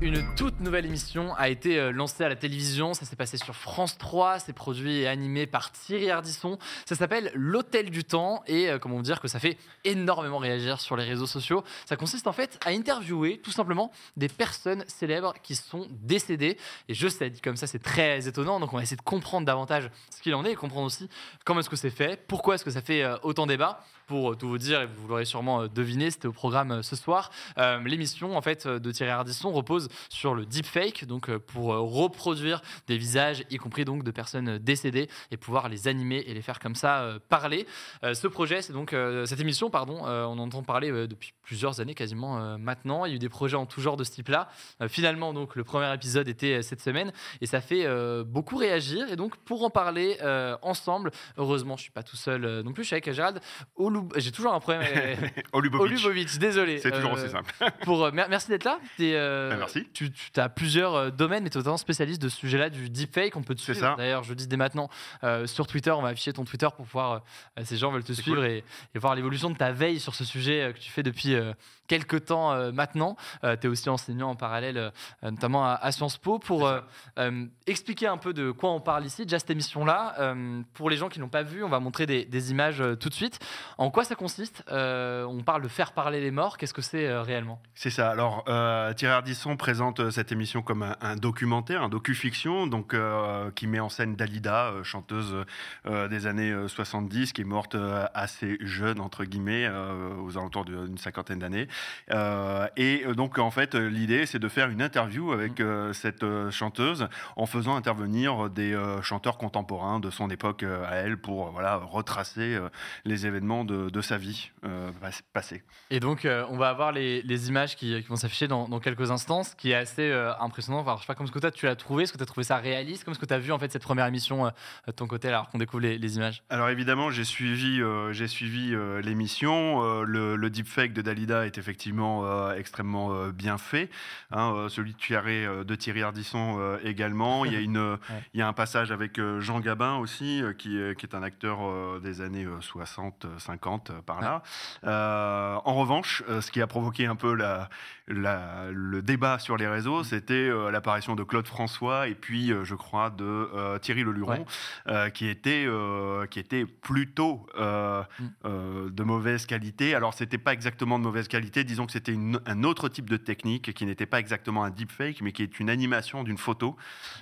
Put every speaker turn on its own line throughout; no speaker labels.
Une toute nouvelle émission a été euh, lancée à la télévision, ça s'est passé sur France 3, c'est produit et animé par Thierry Ardisson. Ça s'appelle L'Hôtel du Temps et comment vous dire que ça fait énormément réagir sur les réseaux sociaux. Ça consiste en fait à interviewer tout simplement des personnes célèbres qui sont décédées. Et je sais, dit comme ça, c'est très étonnant, donc on va essayer de comprendre davantage ce qu'il en est et comprendre aussi comment est-ce que c'est fait, pourquoi est-ce que ça fait euh, autant débat. Pour euh, tout vous dire, et vous l'aurez sûrement euh, deviné, c'était au programme ce soir. L'émission en fait de Thierry Ardisson repose sur le deepfake, donc pour reproduire des visages, y compris donc de personnes décédées, et pouvoir les animer et les faire comme ça parler. ce projet, c'est donc cette émission, pardon, on entend parler depuis plusieurs années quasiment maintenant. Il y a eu des projets en tout genre de ce type-là. finalement, donc le premier épisode était cette semaine et ça fait beaucoup réagir. Et donc pour en parler euh, ensemble. Heureusement, je suis pas tout seul euh, non plus. Je suis avec Gérald Olub... J'ai toujours un problème.
Olubovic.
désolé.
C'est toujours aussi euh, simple.
pour, merci d'être là.
Ben, merci.
Tu, tu as plusieurs domaines, mais tu es totalement spécialiste de ce sujet-là, du deepfake. On peut te suivre. D'ailleurs, je dis dès maintenant sur Twitter, on va afficher ton Twitter pour pouvoir, ces gens veulent te suivre et, et, voir l'évolution de ta veille sur ce sujet que tu fais depuis quelques temps maintenant. tu es aussi enseignant en parallèle, notamment à, Sciences Po, pour expliquer un peu de quoi on parle ici. Déjà, cette émission là euh, pour les gens qui n'ont pas vu, on va montrer des, images euh, tout de suite. En quoi ça consiste euh, On parle de faire parler les morts. Qu'est-ce que c'est réellement?
C'est ça. Alors, Thierry Ardisson présente cette émission comme un, documentaire, un docu-fiction, donc qui met en scène Dalida, chanteuse des années 70, qui est morte assez jeune entre guillemets, aux alentours d'une cinquantaine d'années. et donc, en fait, l'idée, c'est de faire une interview avec mmh. cette chanteuse en faisant intervenir des chanteurs contemporains de son époque euh, à elle pour euh, voilà, retracer euh, les événements de, sa vie passée.
Et donc, on va avoir les, images qui, vont s'afficher dans, quelques instants, ce qui est assez impressionnant. Enfin, je sais pas comment ce que toi, tu l'as trouvé, est-ce que tu as trouvé ça réaliste? Comment est-ce que tu as vu en fait, cette première émission de ton côté alors qu'on découvre les, images?
Alors évidemment, j'ai suivi, j'ai suivi l'émission. le, deepfake de Dalida est effectivement extrêmement bien fait. Hein, celui de Thierry, de Thierry Ardisson également. il, y a une, il y a un passage avec Jean Gabin aussi, euh, qui, qui, est un acteur euh, des années 60, euh, 50 par là. en revanche, ce qui a provoqué un peu la, le débat sur les réseaux, mm. c'était l'apparition de Claude François et puis, je crois, de Thierry Leluron, qui, était, qui était plutôt mm. de mauvaise qualité. Alors, c'était pas exactement de mauvaise qualité, disons que c'était un autre type de technique qui n'était pas exactement un deepfake, mais qui est une animation d'une photo.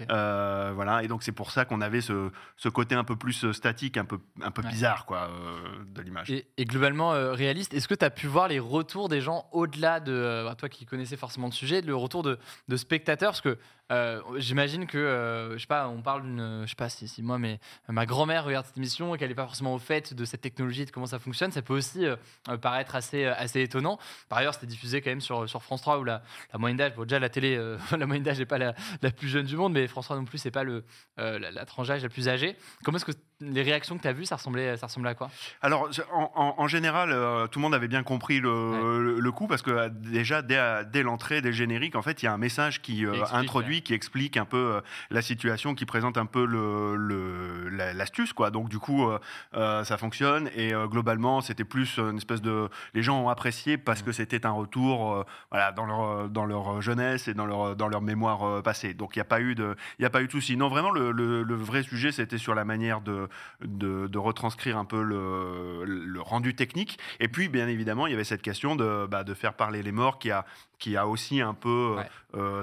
voilà, et donc c'est pour ça qu'on avait ce, ce, côté un peu plus euh, statique, un peu, un peu bizarre quoi, euh, de l'image.
Et, globalement euh, réaliste, est-ce que tu as pu voir les retours des gens au-delà de, toi qui connaissais forcément le sujet, le retour de, spectateurs? Que euh, j'imagine que, euh, je sais pas, on parle d'une, je sais pas si, moi, mais ma grand-mère regarde cette émission et qu'elle n'est pas forcément au fait de cette technologie et de comment ça fonctionne, ça peut aussi euh, paraître assez, assez étonnant. Par ailleurs, c'était diffusé quand même sur, sur France 3 où la, la moyenne d'âge, bon, déjà la télé, la moyenne d'âge n'est pas la, la, plus jeune du monde, mais France 3 non plus, c'est pas le, la, la tranche d'âge la plus âgée. Comment est-ce que les réactions que tu as vues, ça ressemblait, ça ressemblait à quoi?
Alors, en, général, tout le monde avait bien compris le, le, coup parce que déjà, dès, dès l'entrée, dès le générique, en fait, il y a un message qui introduit qui explique un peu euh, la situation, qui présente un peu le, l'astuce, quoi. Donc du coup, euh, euh, ça fonctionne et globalement, c'était plus une espèce de, les gens ont apprécié parce que c'était un retour, voilà, dans leur dans leur jeunesse et dans leur dans leur mémoire passée. Donc il n'y a pas eu de, il y a pas eu de souci. Non, vraiment, le, vrai sujet, c'était sur la manière de, de, retranscrire un peu le, le, rendu technique. Et puis, bien évidemment, il y avait cette question de, bah, de faire parler les morts qui a qui a aussi un peu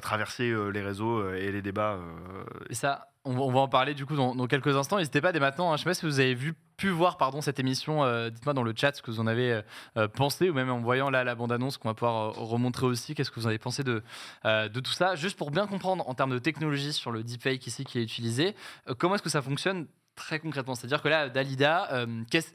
traversé les réseaux euh, et les débats. Euh,
et ça, on va, en parler du coup dans, quelques instants. N'hésitez pas dès maintenant. Hein. je ne sais pas si vous avez vu, pu voir pardon cette émission. Euh, dites-moi dans le chat ce que vous en avez pensé ou même en voyant là la bande-annonce qu'on va pouvoir remontrer aussi. Qu'est-ce que vous avez pensé de, de tout ça Juste pour bien comprendre en termes de technologie sur le deepfake ici qui est utilisé, comment est-ce que ça fonctionne très concrètement? C'est-à-dire que là, Dalida,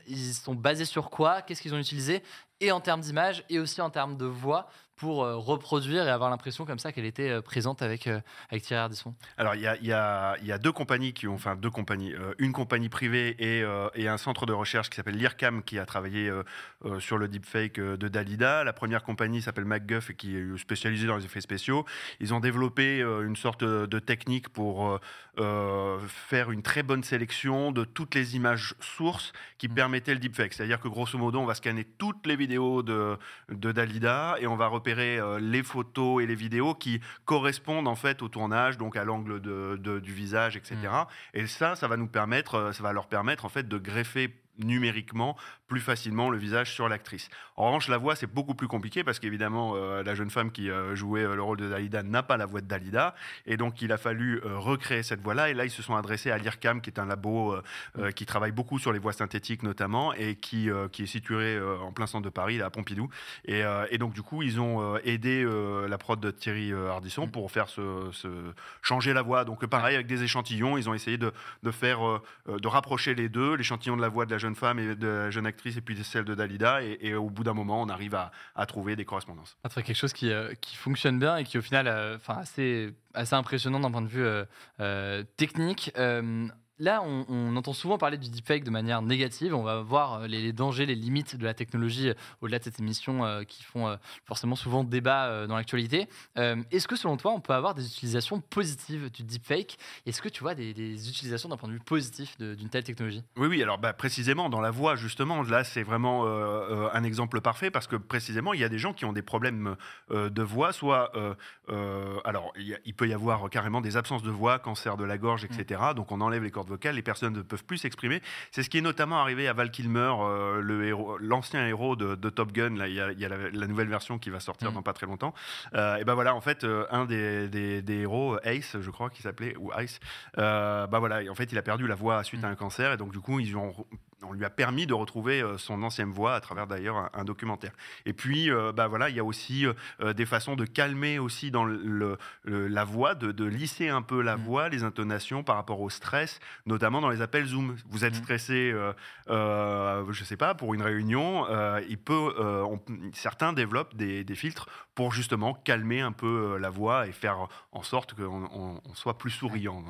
ils sont basés sur quoi? Qu'est-ce qu'ils ont utilisé? Et en termes d'image et aussi en termes de voix pour euh, reproduire et avoir l'impression comme ça qu'elle était euh, présente avec, euh, avec Thierry Ardisson
Alors, il y a, y, a, y a, deux compagnies qui ont, enfin deux compagnies, une compagnie privée et, et, un centre de recherche qui s'appelle l'IRCAM qui a travaillé sur le deepfake de Dalida. La première compagnie s'appelle MacGuff et qui est spécialisée dans les effets spéciaux. Ils ont développé une sorte de technique pour faire une très bonne sélection de toutes les images sources qui mmh. permettaient le deepfake. C'est-à-dire que grosso modo, on va scanner toutes les vidéos de, de Dalida et on va euh, les photos et les vidéos qui correspondent en fait au tournage, donc à l'angle de, du visage, etc. Mm. Et ça, ça va nous permettre, euh, ça va leur permettre en fait de greffer numériquement plus facilement le visage sur l'actrice. En revanche, la voix, c'est beaucoup plus compliqué parce qu'évidemment, euh, la jeune femme qui euh, jouait euh, le rôle de Dalida n'a pas la voix de Dalida. Et donc, il a fallu recréer cette voix-là. Et là, ils se sont adressés à l'IRCAM, qui est un labo qui travaille beaucoup sur les voix synthétiques notamment et qui, qui est situé en plein centre de Paris, à Pompidou. Et, et, donc, du coup, ils ont aidé la prod de Thierry Ardisson mm. pour faire ce, changer la voix. Donc, pareil, avec des échantillons, ils ont essayé de, de faire, de rapprocher les deux, l'échantillon de la voix de la jeune femme et de jeune actrice et puis celle de Dalida. Et, au bout d'un moment, on arrive à, trouver des correspondances.
Ah, quelque chose qui, euh, qui, fonctionne bien et qui, au final, euh, enfin assez, assez impressionnant d'un point de vue euh, technique. Là, on, entend souvent parler du deepfake de manière négative. On va voir euh, les, dangers, les limites de la technologie euh, au-delà de cette émission euh, qui font forcément souvent débat dans l'actualité. Est-ce que selon toi, on peut avoir des utilisations positives du deepfake? Est-ce que tu vois des, utilisations d'un point de vue positif d'une telle technologie?
Oui, oui. Alors, bah, précisément dans la voix, justement, là, c'est vraiment un exemple parfait parce que précisément, il y a des gens qui ont des problèmes de voix, soit, alors, il, peut y avoir carrément des absences de voix, cancer de la gorge, etc. Mm. Donc, on enlève les cordes vocale, les personnes ne peuvent plus s'exprimer. C'est ce qui est notamment arrivé à Val Kilmer, euh, le héros, l'ancien héros de, Top Gun. Là, il y a, la, nouvelle version qui va sortir mm. dans pas très longtemps. Euh, et ben voilà, en fait, euh, un des, des, héros, Ace, je crois qu'il s'appelait, ou Ice, bah voilà, en fait, il a perdu la voix suite à mm. un cancer, et donc du coup, ils ont on lui a permis de retrouver son ancienne voix à travers d'ailleurs un, documentaire. Et puis, bah voilà, il y a aussi des façons de calmer aussi dans le, la voix, de, lisser un peu la mm. voix, les intonations par rapport au stress, notamment dans les appels Zoom. Vous êtes mmh. stressé, euh, euh, je ne sais pas, pour une réunion, euh, il peut, certains développent des, filtres pour justement calmer un peu la voix et faire en sorte qu'on soit plus souriant.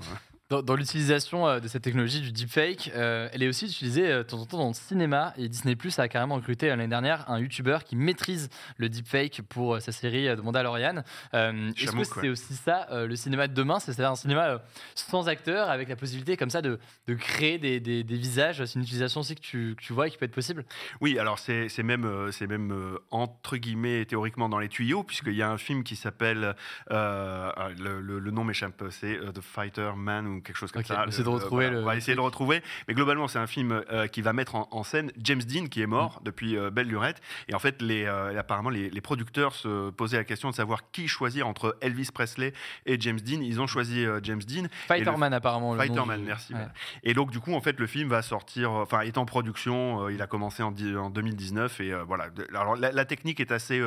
Dans, l'utilisation euh, de cette technologie du deepfake, euh, elle est aussi utilisée euh, de temps en temps dans le cinéma. Et Disney Plus a carrément recruté l'année dernière un YouTuber qui maîtrise le deepfake pour sa série de Mandalorian. Est-ce que c'est aussi ça, le cinéma de demain? C'est-à-dire un cinéma sans acteurs, avec la possibilité comme ça de, de créer des, des, visages C'est une utilisation aussi que tu, tu, vois et qui peut être possible
Oui, alors c'est même, c'est même entre guillemets théoriquement dans les tuyaux, puisqu'il y a un film qui s'appelle, le, le, nom m'échappe, c'est The Fighter Man quelque chose comme ça.
On, de retrouver
on va essayer de le retrouver. Mais globalement, c'est un film euh, qui va mettre en, scène James Dean, qui est mort mm. depuis euh, Belle Lurette. Et en fait, les, euh, apparemment, les, producteurs se posaient la question de savoir qui choisir entre Elvis Presley et James Dean. Ils ont choisi James Dean.
Fighterman, apparemment.
Fighterman, merci. Et donc, du coup, en fait, le film va sortir, enfin, est en production. il a commencé en, en 2019. Et voilà. Alors, la, technique est assez.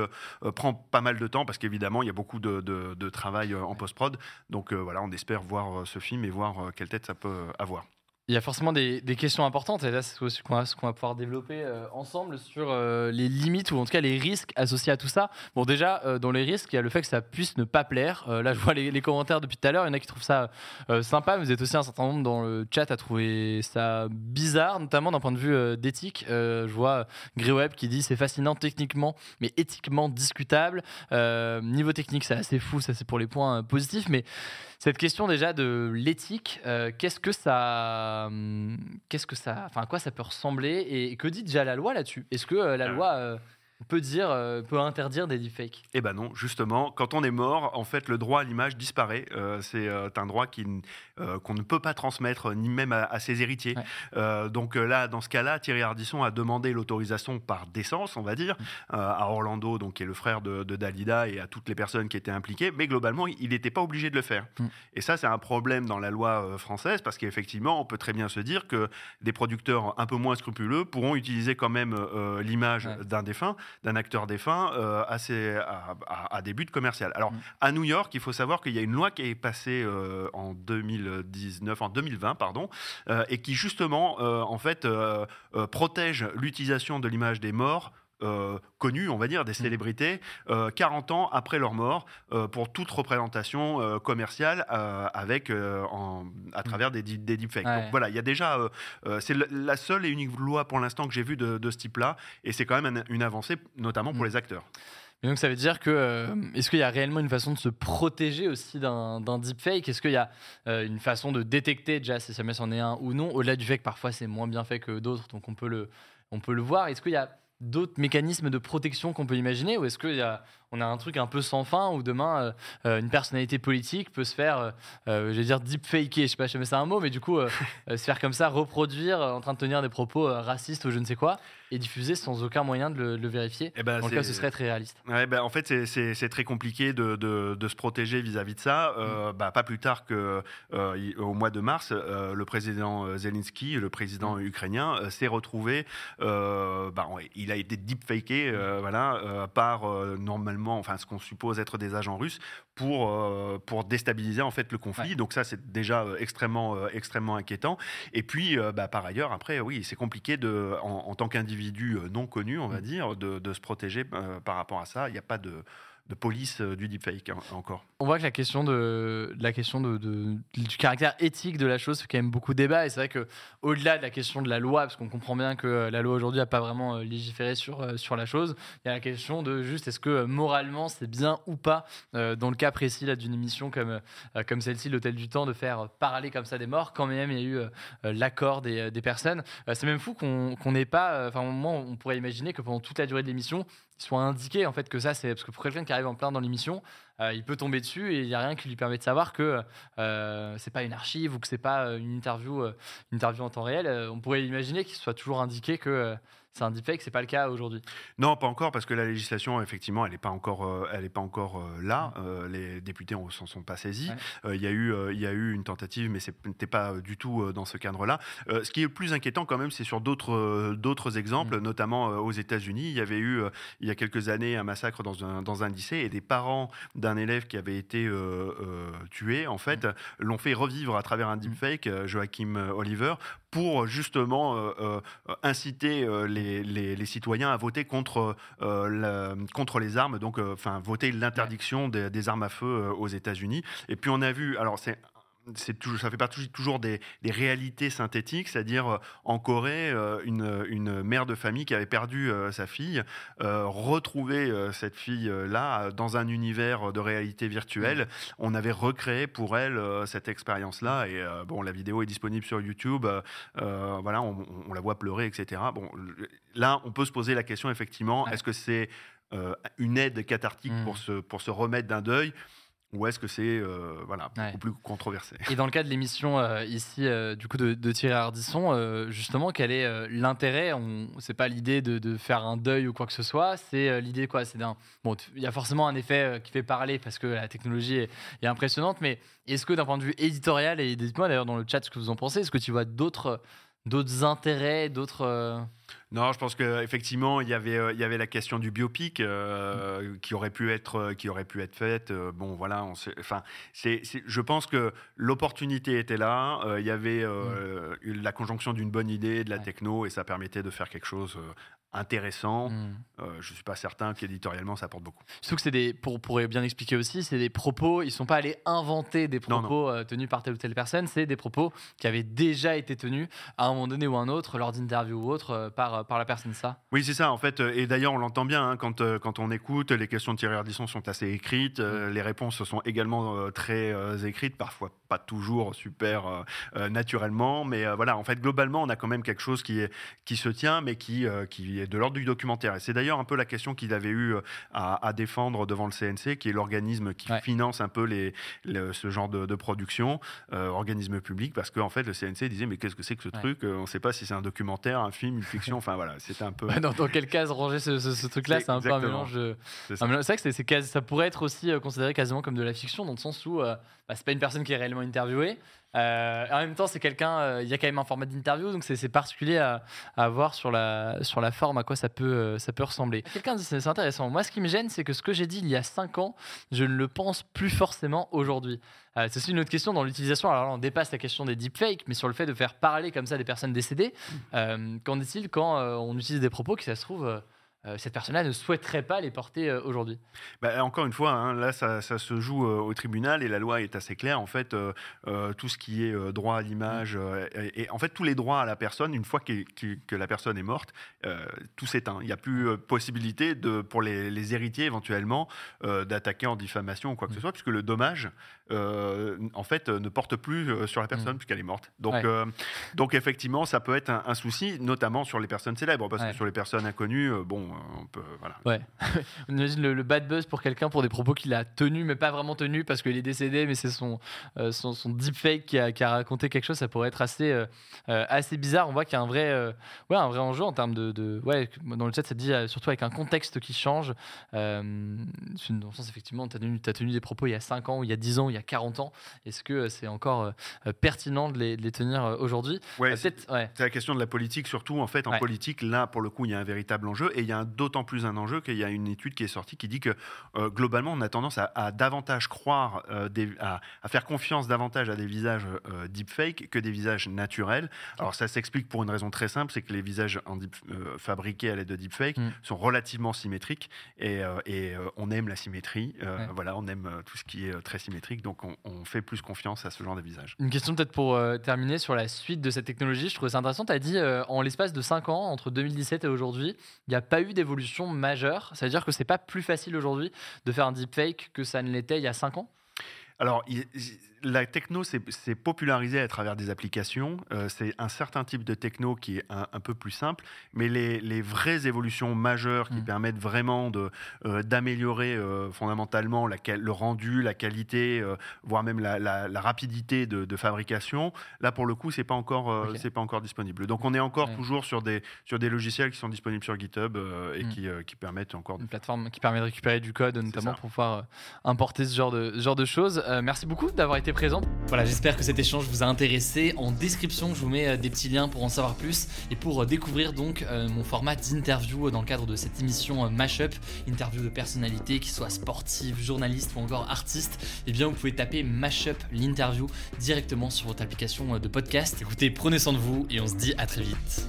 prend pas mal de temps parce qu'évidemment, il y a beaucoup de, de travail en post-prod. Donc, voilà, on espère voir ce film et voir euh, quelle tête ça peut avoir.
Il y a forcément des, questions importantes, et là, c'est ce qu'on va, pouvoir développer euh, ensemble sur euh, les limites, ou en tout cas les risques associés à tout ça. Bon, déjà, dans les risques, il y a le fait que ça puisse ne pas plaire. là, je vois les, commentaires depuis tout à l'heure, il y en a qui trouvent ça sympa, vous êtes aussi un certain nombre dans le chat à trouver ça bizarre, notamment d'un point de vue d'éthique. je vois Greweb qui dit c'est fascinant techniquement, mais éthiquement discutable. niveau technique, c'est assez fou, ça c'est pour les points positifs, mais cette question déjà de l'éthique, euh, qu'est-ce que ça, qu'est-ce que ça, enfin à quoi ça peut ressembler et que dit déjà la loi là-dessus? Est-ce que euh, la euh. loi peut dire, euh, peut interdire des deepfakes
Eh ben non, justement, quand on est mort, en fait, le droit à l'image disparaît. Euh, c'est euh, un droit qui, qu'on ne peut pas transmettre, ni même à, ses héritiers. donc là, dans ce cas-là, Thierry Ardisson a demandé l'autorisation par décence, on va dire, mm. à Orlando, donc qui est le frère de, Dalida, et à toutes les personnes qui étaient impliquées. Mais globalement, il n'était pas obligé de le faire. Mm. Et ça, c'est un problème dans la loi française, parce qu'effectivement, on peut très bien se dire que des producteurs un peu moins scrupuleux pourront utiliser quand même l'image d'un défunt d'un acteur défunt à, à, des buts commerciaux. Alors, mm. à New York, il faut savoir qu'il y a une loi qui est passée en 2019, en 2020, pardon, et qui justement, en fait, protège l'utilisation de l'image des morts euh, connus, on va dire, des mm. célébrités, 40 euh, ans après leur mort, euh, pour toute représentation commerciale avec, en, à mm. travers des, des deepfakes. Donc voilà, il y a déjà, c'est la seule et unique loi pour l'instant que j'ai vue de, ce type-là, et c'est quand même une avancée, notamment pour mm. les acteurs.
Et donc ça veut dire que est-ce qu'il y a réellement une façon de se protéger aussi d'un deepfake? Est-ce qu'il y a une façon de détecter déjà si jamais c'en est un ou non? Au-delà du fait que parfois c'est moins bien fait que d'autres, donc on peut le, on peut le voir. Est-ce qu'il y a d'autres mécanismes de protection qu'on peut imaginer Ou est-ce qu'on a, on a un truc un peu sans fin où demain, euh, euh, une personnalité politique peut se faire, euh, je vais dire, deepfaker, je sais pas si c'est un mot, mais du coup, se faire comme ça, reproduire en train de tenir des propos racistes ou je ne sais quoi, et diffuser sans aucun moyen de le, vérifier et eh ben, Dans cas, ce serait très réaliste.
Ouais, ben, en fait, c'est très compliqué de, de, se protéger vis-à-vis de ça. Mm. bah, pas plus tard qu'au mois de mars, le président Zelensky, le président mm. ukrainien, s'est retrouvé, bah, il a été deepfaké euh, voilà, euh, par euh, normalement, enfin ce qu'on suppose être des agents russes pour, pour déstabiliser en fait le conflit. Donc ça, c'est déjà extrêmement, extrêmement inquiétant. Et puis, bah, par ailleurs, après, oui, c'est compliqué de, en, tant qu'individu non connu, on va mm. dire, de, de se protéger par rapport à ça. Il n'y a pas de de police euh, du deepfake hein, encore.
On voit que la question, de, la question du caractère éthique de la chose fait quand même beaucoup de débat. Et c'est vrai qu'au-delà de la question de la loi, parce qu'on comprend bien que euh, la loi aujourd'hui n'a pas vraiment euh, légiféré sur, sur la chose, il y a la question de juste est-ce que moralement c'est bien ou pas, dans le cas précis d'une émission comme, comme celle-ci, l'Hôtel du Temps, de faire parler comme ça des morts, quand même il y a eu l'accord des, des, personnes. c'est même fou qu'on n'ait pas. Enfin, moment, on pourrait imaginer que pendant toute la durée de l'émission, soit indiqué en fait que ça c'est parce que pour quelqu'un qui arrive en plein dans l'émission euh, il peut tomber dessus et il n'y a rien qui lui permet de savoir que euh, c'est pas une archive ou que c'est pas euh, une interview une interview en temps réel. On pourrait imaginer qu'il soit toujours indiqué que c'est un deepfake, c'est pas le cas aujourd'hui.
Non, pas encore, parce que la législation, effectivement, elle n'est pas encore, euh, elle est pas encore euh, là. Mm. Euh, les députés s'en sont pas saisis. Il y a eu, il y a eu une tentative, mais c'était pas du tout dans ce cadre-là. ce qui est le plus inquiétant, quand même, c'est sur d'autres, d'autres exemples, mm. notamment aux États-Unis. Il y avait eu, il y a quelques années, un massacre dans un, dans un lycée et des parents d'un élève qui avait été tué, en fait, mm. l'ont fait revivre à travers un deepfake, Joachim Oliver, pour justement inciter les les, citoyens à voter contre, euh, contre les armes, donc euh, enfin voter l'interdiction des, armes à feu euh, aux États-Unis. Et puis on a vu, alors c'est toujours, ça fait partie toujours des, réalités synthétiques, c'est-à-dire euh, en Corée, euh, une, une, mère de famille qui avait perdu euh, sa fille, retrouver cette fille-là dans un univers de réalité virtuelle. Mm. On avait recréé pour elle cette expérience-là, et bon, la vidéo est disponible sur YouTube. voilà, on, la voit pleurer, etc. Bon, là, on peut se poser la question effectivement, est-ce que c'est une aide cathartique pour, mm. se, pour se remettre d'un deuil? Ou est-ce que c'est euh, voilà, beaucoup plus controversé
Et dans le cas de l'émission euh, ici, euh, du coup, de, Thierry Ardisson, justement, quel est l'intérêt? C'est pas l'idée de, faire un deuil ou quoi que ce soit, c'est l'idée quoi? C'est d'un. Bon, il y a forcément un effet qui fait parler parce que la technologie est, est impressionnante, mais est-ce que d'un point de vue éditorial, et dites-moi d'ailleurs dans le chat ce que vous en pensez, est-ce que tu vois d'autres d'autres intérêts, d'autres. Euh,
non, je pense qu'effectivement, il y avait, euh, il y avait la question du biopic euh, qui aurait pu être, qui aurait pu être faite. bon, voilà, on enfin, c'est, je pense que l'opportunité était là. il y avait mm. la conjonction d'une bonne idée, de la techno, et ça permettait de faire quelque chose intéressant. Euh, je ne suis pas certain qu'éditorialement ça apporte beaucoup.
Surtout que c'est des, pour, pour bien expliquer aussi, c'est des propos, ils ne sont pas allés inventer des propos euh, tenus par telle ou telle personne, c'est des propos qui avaient déjà été tenus à un moment donné ou un autre, lors d'interviews ou autre, euh, par, par la personne, ça?
Oui, c'est ça, en fait. Et d'ailleurs, on l'entend bien hein, quand, quand on écoute, les questions de Thierry Ardisson sont assez écrites, hmm. les réponses sont également très écrites, parfois pas toujours super naturellement, mais voilà, en fait, globalement, on a quand même quelque chose qui, est, qui se tient, mais qui, qui de l'ordre du documentaire. Et c'est d'ailleurs un peu la question qu'il avait eu euh, à, défendre devant le CNC, qui est l'organisme qui finance un peu les, ce genre de, production, euh, organisme public, parce qu'en fait, le CNC disait, mais qu'est-ce que c'est que ce truc euh, On ne sait pas si c'est un documentaire, un film, une fiction, enfin voilà, c'était un peu...
dans, dans, quelle case ranger ce, truc-là C'est un peu un mélange... C'est vrai que ça pourrait être aussi considéré quasiment comme de la fiction, dans le sens où bah, c'est pas une personne qui est réellement interviewé. Euh, en même temps, c'est quelqu'un, euh, il y a quand même un format d'interview, donc c'est particulier à, à, voir sur la, sur la forme à quoi ça peut, euh, ça peut ressembler. Quelqu'un dit c'est intéressant. Moi, ce qui me gêne, c'est que ce que j'ai dit il y a 5 ans, je ne le pense plus forcément aujourd'hui. c'est aussi une autre question dans l'utilisation. Alors là, on dépasse la question des deepfakes, mais sur le fait de faire parler comme ça des personnes décédées. Qu'en est-il quand on utilise des propos qui, ça se trouve, cette personne-là ne souhaiterait pas les porter euh, aujourd'hui.
Bah, encore une fois, hein, là, ça, se joue euh, au tribunal et la loi est assez claire. En fait, tout ce qui est droit à l'image et, en fait tous les droits à la personne, une fois que, que, la personne est morte, tout s'éteint. Il n'y a plus possibilité de, pour les, héritiers éventuellement d'attaquer en diffamation ou quoi que ce mm. soit, puisque le dommage, en fait, ne porte plus sur la personne mm. puisqu'elle est morte. Donc, donc effectivement, ça peut être un, souci, notamment sur les personnes célèbres, parce que sur les personnes inconnues, bon on peut. Voilà.
Ouais. on imagine le, bad buzz pour quelqu'un pour des propos qu'il a tenus, mais pas vraiment tenus parce qu'il est décédé, mais c'est son, euh, son, son, deepfake qui a, qui a, raconté quelque chose. Ça pourrait être assez, euh, euh, assez bizarre. On voit qu'il y a un vrai, ouais, un vrai enjeu en termes de, Ouais, dans le chat, ça dit surtout avec un contexte qui change. dans le sens, effectivement, tu as, as, tenu des propos il y a 5 ans, il y a 10 ans, il y a 40 ans. Est-ce que c'est encore pertinent de les, les tenir aujourd'hui?
Ouais, c'est la question de la politique, surtout. En fait, en politique, là, pour le coup, il y a un véritable enjeu et il y a d'autant plus un enjeu qu'il y a une étude qui est sortie qui dit que euh, globalement, on a tendance à, davantage croire, euh, à, faire confiance davantage à des visages euh, deepfake que des visages naturels. Alors ça s'explique pour une raison très simple, c'est que les visages en fabriqués à l'aide de deepfake mm. sont relativement symétriques et, on aime la symétrie. Voilà, on aime tout ce qui est très symétrique, donc on, on, fait plus confiance à ce genre de visage.
Une question peut-être pour terminer sur la suite de cette technologie. Je trouve ça intéressant. Tu as dit en l'espace de 5 ans, entre 2017 et aujourd'hui, il n'y a pas eu d'évolution majeure. Ça veut dire que c'est pas plus facile aujourd'hui de faire un deepfake que ça ne l'était il y a 5 ans?
Alors, la techno s'est popularisée à travers des applications. Euh, c'est un certain type de techno qui est un, peu plus simple, mais les, vraies évolutions majeures qui mm. permettent vraiment euh, d'améliorer euh, fondamentalement la, le rendu, la qualité, voire même la, rapidité de, fabrication, là pour le coup, c'est pas encore c'est pas encore disponible. Donc on est encore toujours sur des sur des logiciels qui sont disponibles sur GitHub et mm. qui, qui, permettent encore
une plateforme qui permet de récupérer du code, notamment pour pouvoir importer ce genre de ce genre de choses. merci beaucoup d'avoir été présente.
Voilà, j'espère que cet échange vous a intéressé. En description, je vous mets euh, des petits liens pour en savoir plus et pour euh, découvrir donc euh, mon format d'interview dans le cadre de cette émission Mashup, interview de personnalités qui soient sportives, journalistes ou encore artistes. Eh bien, vous pouvez taper Mashup l'interview directement sur votre application de podcast. Écoutez, prenez soin de vous et on se dit à très vite.